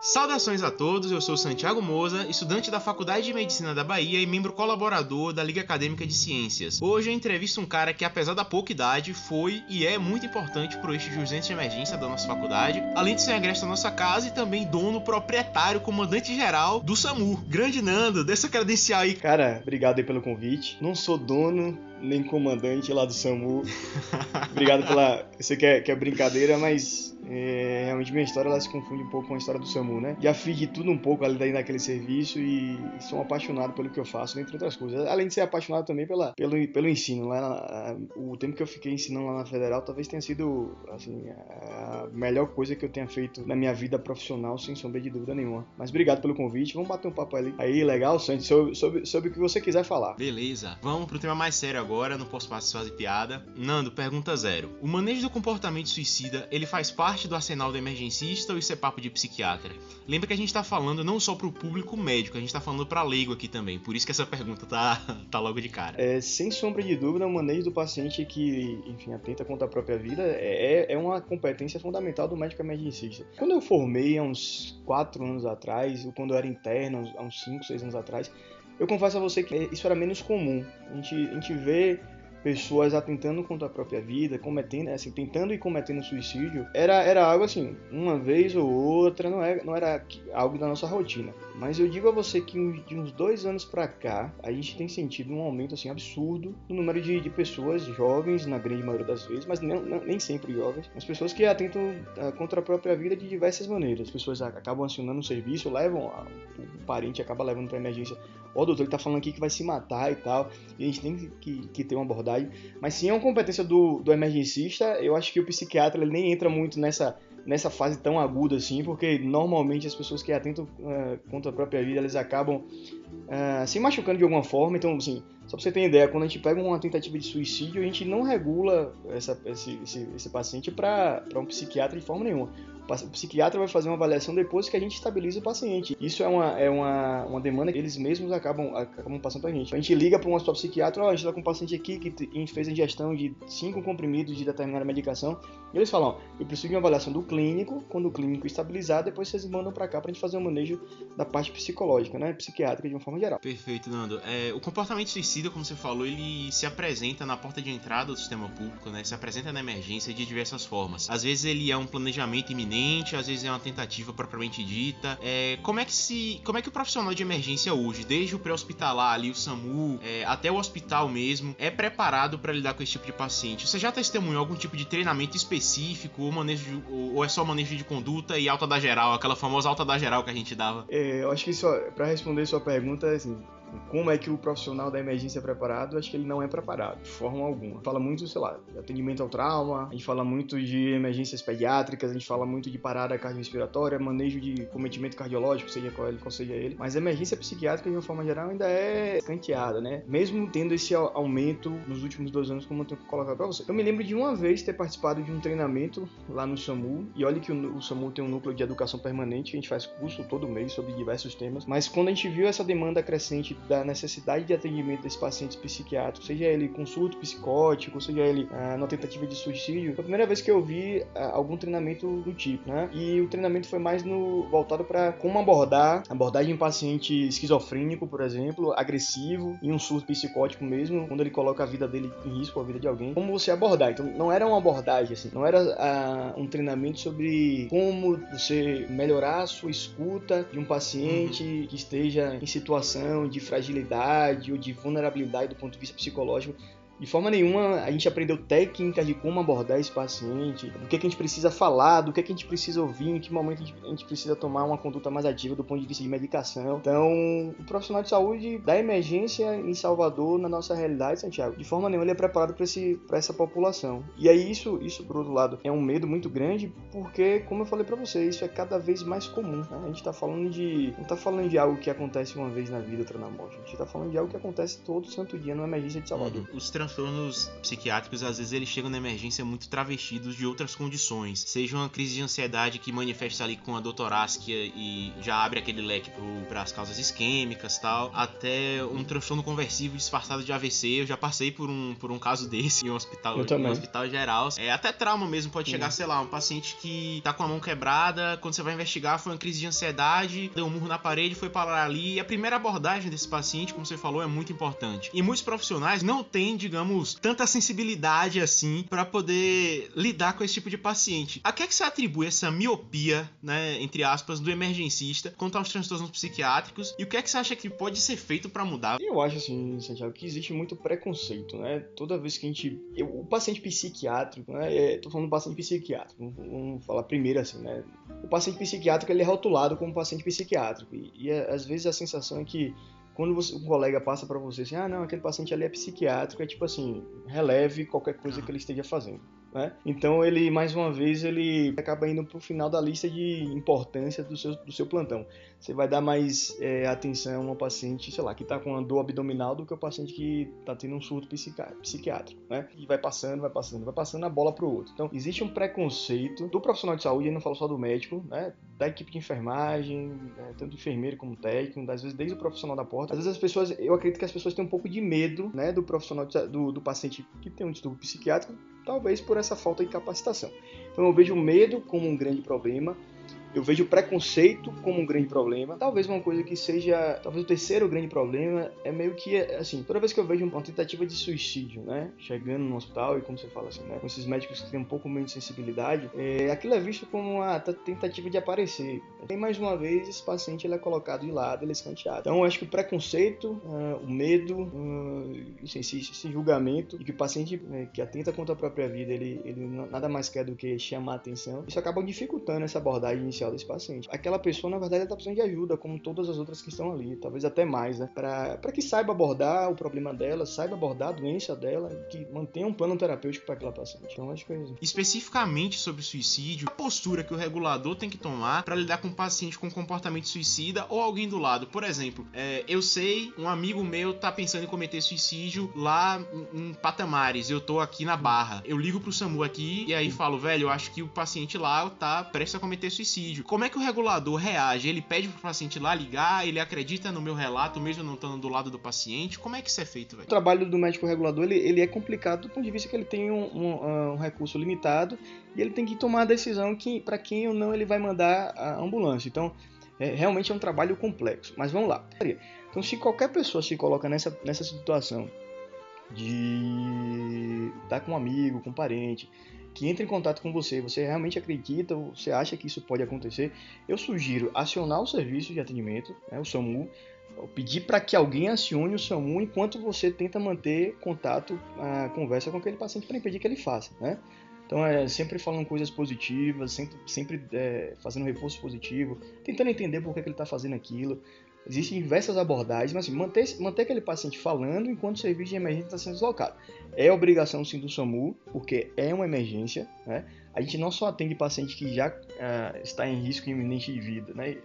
Saudações a todos, eu sou Santiago Moza, estudante da Faculdade de Medicina da Bahia e membro colaborador da Liga Acadêmica de Ciências. Hoje eu entrevisto um cara que, apesar da pouca idade, foi e é muito importante pro eixo de urgência de emergência da nossa faculdade, além de ser agreste da nossa casa e também dono, proprietário, comandante-geral do SAMU. Grande Nando, dessa credencial aí. Cara, obrigado aí pelo convite. Não sou dono nem comandante lá do SAMU. obrigado pela. Eu sei que é, que é brincadeira, mas é, realmente minha história ela se confunde um pouco com a história do SAMU, né? Já fiz de tudo um pouco ali daí naquele serviço e sou apaixonado pelo que eu faço, entre outras coisas. Além de ser apaixonado também pela, pelo, pelo ensino. Lá na, o tempo que eu fiquei ensinando lá na Federal talvez tenha sido assim, a melhor coisa que eu tenha feito na minha vida profissional, sem sombra de dúvida nenhuma. Mas obrigado pelo convite. Vamos bater um papo ali. Aí, legal, Sandy, sobre, sobre, sobre o que você quiser falar. Beleza. Vamos pro tema mais sério agora, não posso mais fazer piada. Nando, pergunta zero. O manejo do comportamento suicida, ele faz parte parte do arsenal do emergencista ou isso é papo de psiquiatra? Lembra que a gente tá falando não só pro público médico, a gente tá falando pra leigo aqui também. Por isso que essa pergunta tá, tá logo de cara. É, sem sombra de dúvida, o manejo do paciente que, enfim, atenta contra a própria vida é, é uma competência fundamental do médico emergencista. Quando eu formei há uns 4 anos atrás, ou quando eu era interno, há uns 5, 6 anos atrás, eu confesso a você que isso era menos comum. A gente, a gente vê pessoas atentando contra a própria vida, cometendo, assim, tentando e cometendo suicídio, era, era algo assim, uma vez ou outra, não era, não era algo da nossa rotina. Mas eu digo a você que de uns dois anos para cá, a gente tem sentido um aumento assim absurdo no número de, de pessoas jovens, na grande maioria das vezes, mas não, não, nem sempre jovens, mas pessoas que atentam uh, contra a própria vida de diversas maneiras. As pessoas acabam acionando um serviço, levam, a, o parente acaba levando para emergência. Ó, doutor, ele tá falando aqui que vai se matar e tal, e a gente tem que, que ter uma abordagem mas sim é uma competência do, do emergencista. Eu acho que o psiquiatra ele nem entra muito nessa, nessa fase tão aguda assim, porque normalmente as pessoas que atentam uh, contra a própria vida, eles acabam uh, se machucando de alguma forma. Então, assim, só pra você ter ideia, quando a gente pega uma tentativa de suicídio, a gente não regula essa, esse, esse, esse paciente para um psiquiatra de forma nenhuma. O psiquiatra vai fazer uma avaliação depois que a gente estabiliza o paciente. Isso é uma, é uma, uma demanda que eles mesmos acabam, acabam passando pra gente. A gente liga para um hospital psiquiatra, oh, a gente tá com um paciente aqui que fez a ingestão de cinco comprimidos de determinada medicação. E eles falam, ó, eu preciso de uma avaliação do clínico, quando o clínico estabilizar, depois vocês mandam para cá pra gente fazer o um manejo da parte psicológica, né? Psiquiátrica de uma forma geral. Perfeito, Nando. É, o comportamento suicida, como você falou, ele se apresenta na porta de entrada do sistema público, né? Se apresenta na emergência de diversas formas. Às vezes ele é um planejamento iminente às vezes é uma tentativa propriamente dita. É, como é que se, como é que o profissional de emergência hoje, desde o pré-hospitalar ali, o SAMU, é, até o hospital mesmo, é preparado para lidar com esse tipo de paciente? Você já testemunhou algum tipo de treinamento específico ou manejo de, ou, é só manejo de conduta e alta da geral, aquela famosa alta da geral que a gente dava? É, eu acho que para responder sua pergunta, assim, como é que o profissional da emergência é preparado, acho que ele não é preparado, de forma alguma. Fala muito, sei lá, de atendimento ao trauma, a gente fala muito de emergências pediátricas, a gente fala muito de parada cardiorrespiratória, manejo de cometimento cardiológico, seja qual, ele, qual seja ele. Mas a emergência psiquiátrica, de uma forma geral, ainda é canteada, né? Mesmo tendo esse aumento nos últimos dois anos, como eu tenho que colocar pra você. Eu me lembro de uma vez ter participado de um treinamento lá no SAMU, e olha que o, o SAMU tem um núcleo de educação permanente, a gente faz curso todo mês sobre diversos temas, mas quando a gente viu essa demanda crescente da necessidade de atendimento desse paciente psiquiátrico, seja ele consulto psicótico, seja ele ah, na tentativa de suicídio, foi a primeira vez que eu vi ah, algum treinamento do tipo, né? E o treinamento foi mais no voltado para como abordar, abordagem em paciente esquizofrênico, por exemplo, agressivo e um surto psicótico mesmo, quando ele coloca a vida dele em risco, a vida de alguém. Como você abordar? Então, não era uma abordagem assim, não era ah, um treinamento sobre como você melhorar a sua escuta de um paciente uhum. que esteja em situação de fragilidade ou de vulnerabilidade do ponto de vista psicológico de forma nenhuma a gente aprendeu técnicas de como abordar esse paciente, do que, que a gente precisa falar, do que, que a gente precisa ouvir, em que momento a gente precisa tomar uma conduta mais ativa do ponto de vista de medicação. Então, o profissional de saúde da emergência em Salvador, na nossa realidade, Santiago, de forma nenhuma ele é preparado para essa população. E aí isso, isso por outro lado, é um medo muito grande, porque, como eu falei para você, isso é cada vez mais comum. Né? A gente está falando de. não está falando de algo que acontece uma vez na vida, outra na morte. A gente está falando de algo que acontece todo santo dia numa emergência de Salvador. Uhum. Os transtornos psiquiátricos, às vezes eles chegam na emergência muito travestidos de outras condições. Seja uma crise de ansiedade que manifesta ali com a doutorásquia e já abre aquele leque para as causas isquêmicas tal, até um transtorno conversivo disfarçado de AVC. Eu já passei por um, por um caso desse em um hospital, em um hospital geral. É, até trauma mesmo pode chegar, sei lá, um paciente que tá com a mão quebrada, quando você vai investigar foi uma crise de ansiedade, deu um murro na parede, foi parar ali. E a primeira abordagem desse paciente, como você falou, é muito importante. E muitos profissionais não têm, digamos, tanta sensibilidade assim para poder lidar com esse tipo de paciente. A que é que você atribui essa miopia, né, entre aspas, do emergencista quanto aos transtornos psiquiátricos? E o que é que você acha que pode ser feito para mudar? Eu acho assim, Santiago, que existe muito preconceito, né? Toda vez que a gente, eu, o paciente psiquiátrico, né? É, tô falando do paciente psiquiátrico. Vamos falar primeiro assim, né? O paciente psiquiátrico ele é rotulado como paciente psiquiátrico e, e às vezes a sensação é que quando você, um colega passa para você assim, ah, não, aquele paciente ali é psiquiátrico, é tipo assim, releve qualquer coisa que ele esteja fazendo. Né? Então ele, mais uma vez, ele acaba indo para o final da lista de importância do seu, do seu plantão. Você vai dar mais é, atenção ao paciente, sei lá, que está com uma dor abdominal do que o paciente que está tendo um surto psiquiátrico, né? E vai passando, vai passando, vai passando a bola para o outro. Então, existe um preconceito do profissional de saúde, eu não falo só do médico, né? Da equipe de enfermagem, né? tanto enfermeiro como técnico, às vezes desde o profissional da porta. Às vezes as pessoas, eu acredito que as pessoas têm um pouco de medo, né? Do profissional, de, do, do paciente que tem um distúrbio psiquiátrico, talvez por essa falta de capacitação. Então eu vejo o medo como um grande problema, eu vejo o preconceito como um grande problema. Talvez uma coisa que seja, talvez o terceiro grande problema é meio que assim, toda vez que eu vejo uma tentativa de suicídio, né, chegando no hospital e como você fala assim, né, com esses médicos que têm um pouco menos de sensibilidade, é, aquilo é visto como uma tentativa de aparecer. E mais uma vez esse paciente ele é colocado de lado, ele é escanteado. Então eu acho que o preconceito, uh, o medo, uh, esse, esse, julgamento de que o paciente uh, que atenta contra a própria vida, ele, ele nada mais quer do que chamar a atenção, isso acaba dificultando essa abordagem inicial desse paciente. Aquela pessoa, na verdade, está precisando de ajuda, como todas as outras que estão ali, talvez até mais, né? Para que saiba abordar o problema dela, saiba abordar a doença dela que mantenha um plano terapêutico para aquela paciente. Então, acho que é isso. Especificamente sobre suicídio, a postura que o regulador tem que tomar para lidar com um paciente com comportamento suicida ou alguém do lado. Por exemplo, é, eu sei, um amigo meu tá pensando em cometer suicídio lá em, em Patamares, eu tô aqui na Barra. Eu ligo pro SAMU aqui e aí falo, velho, eu acho que o paciente lá tá prestes a cometer suicídio Como é que o regulador reage? Ele pede pro paciente lá ligar, ele acredita no meu relato, mesmo não estando do lado do paciente? Como é que isso é feito, velho? O trabalho do médico regulador, ele, ele é complicado do ponto de vista que ele tem um, um, um recurso limitado e ele tem que tomar a decisão que para quem ou não ele vai mandar a ambulância. Então, é, realmente é um trabalho complexo. Mas vamos lá. Então, se qualquer pessoa se coloca nessa, nessa situação de estar com um amigo, com um parente, que entra em contato com você, você realmente acredita, você acha que isso pode acontecer, eu sugiro acionar o serviço de atendimento, né, o SAMU, pedir para que alguém acione o SAMU enquanto você tenta manter contato, conversa com aquele paciente para impedir que ele faça, né? Então é sempre falando coisas positivas, sempre, sempre é, fazendo reforço positivo, tentando entender por que, que ele está fazendo aquilo. Existem diversas abordagens, mas assim, manter, manter aquele paciente falando enquanto o serviço de emergência está sendo deslocado. É obrigação sim do SAMU, porque é uma emergência. Né? A gente não só atende paciente que já uh, está em risco iminente de vida. Né?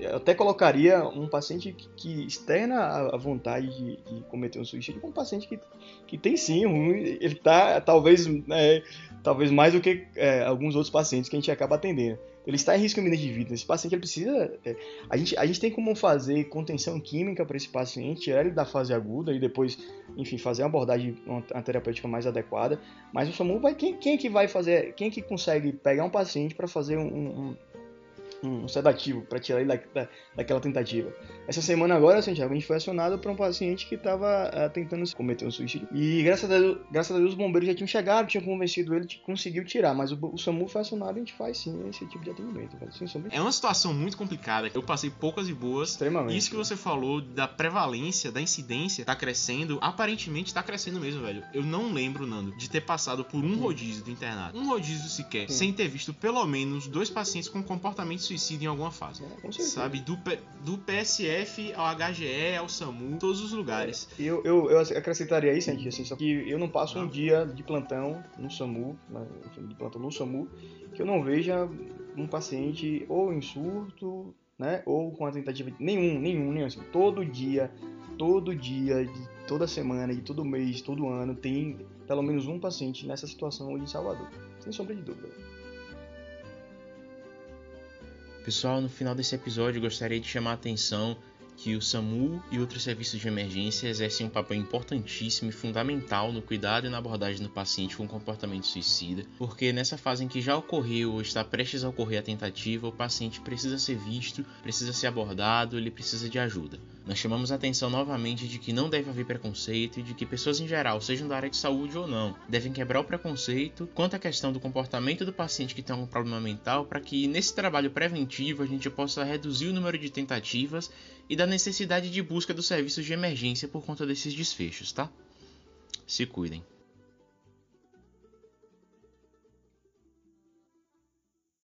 Eu até colocaria um paciente que externa a vontade de, de cometer um suicídio com um paciente que, que tem sim, um, ele está talvez, é, talvez mais do que é, alguns outros pacientes que a gente acaba atendendo. Ele está em risco iminente de vida. Esse paciente precisa. É, a, gente, a gente tem como fazer contenção química para esse paciente, tirar ele da fase aguda e depois, enfim, fazer uma abordagem, uma, uma terapêutica mais adequada. Mas o SAMU vai. Quem, quem é que vai fazer. Quem é que consegue pegar um paciente para fazer um, um um sedativo para tirar ele da, da, daquela tentativa. Essa semana agora, Santiago, a gente foi acionado para um paciente que estava uh, tentando cometer um suicídio. E graças a, Deus, graças a Deus os bombeiros já tinham chegado, tinham convencido ele, conseguiu tirar. Mas o, o SAMU foi acionado e a gente faz sim esse tipo de atendimento. é uma situação muito complicada. Eu passei poucas e boas. Extremamente. Isso que você falou da prevalência, da incidência, tá crescendo. Aparentemente tá crescendo mesmo, velho. Eu não lembro, Nando, de ter passado por um rodízio do internato. Um rodízio sequer, sim. sem ter visto pelo menos dois pacientes com comportamento suicídio em alguma fase. É, sabe? Do, do PSF ao HGE, ao SAMU, todos os lugares. É, eu, eu, eu acrescentaria isso, gente, assim, só que eu não passo um dia de plantão no SAMU, enfim, de plantão no SAMU, que eu não veja um paciente ou em surto, né, ou com a tentativa de nenhum, nenhum, nenhum, assim, todo dia, todo dia, de toda semana, e todo mês, todo ano, tem pelo menos um paciente nessa situação hoje em Salvador. Sem sombra de dúvida. Pessoal, no final desse episódio gostaria de chamar a atenção que o SAMU e outros serviços de emergência exercem um papel importantíssimo e fundamental no cuidado e na abordagem do paciente com comportamento suicida, porque nessa fase em que já ocorreu ou está prestes a ocorrer a tentativa, o paciente precisa ser visto, precisa ser abordado, ele precisa de ajuda. Nós chamamos a atenção novamente de que não deve haver preconceito e de que pessoas em geral, sejam da área de saúde ou não, devem quebrar o preconceito quanto à questão do comportamento do paciente que tem algum problema mental para que nesse trabalho preventivo a gente possa reduzir o número de tentativas e da necessidade de busca dos serviços de emergência por conta desses desfechos, tá? Se cuidem.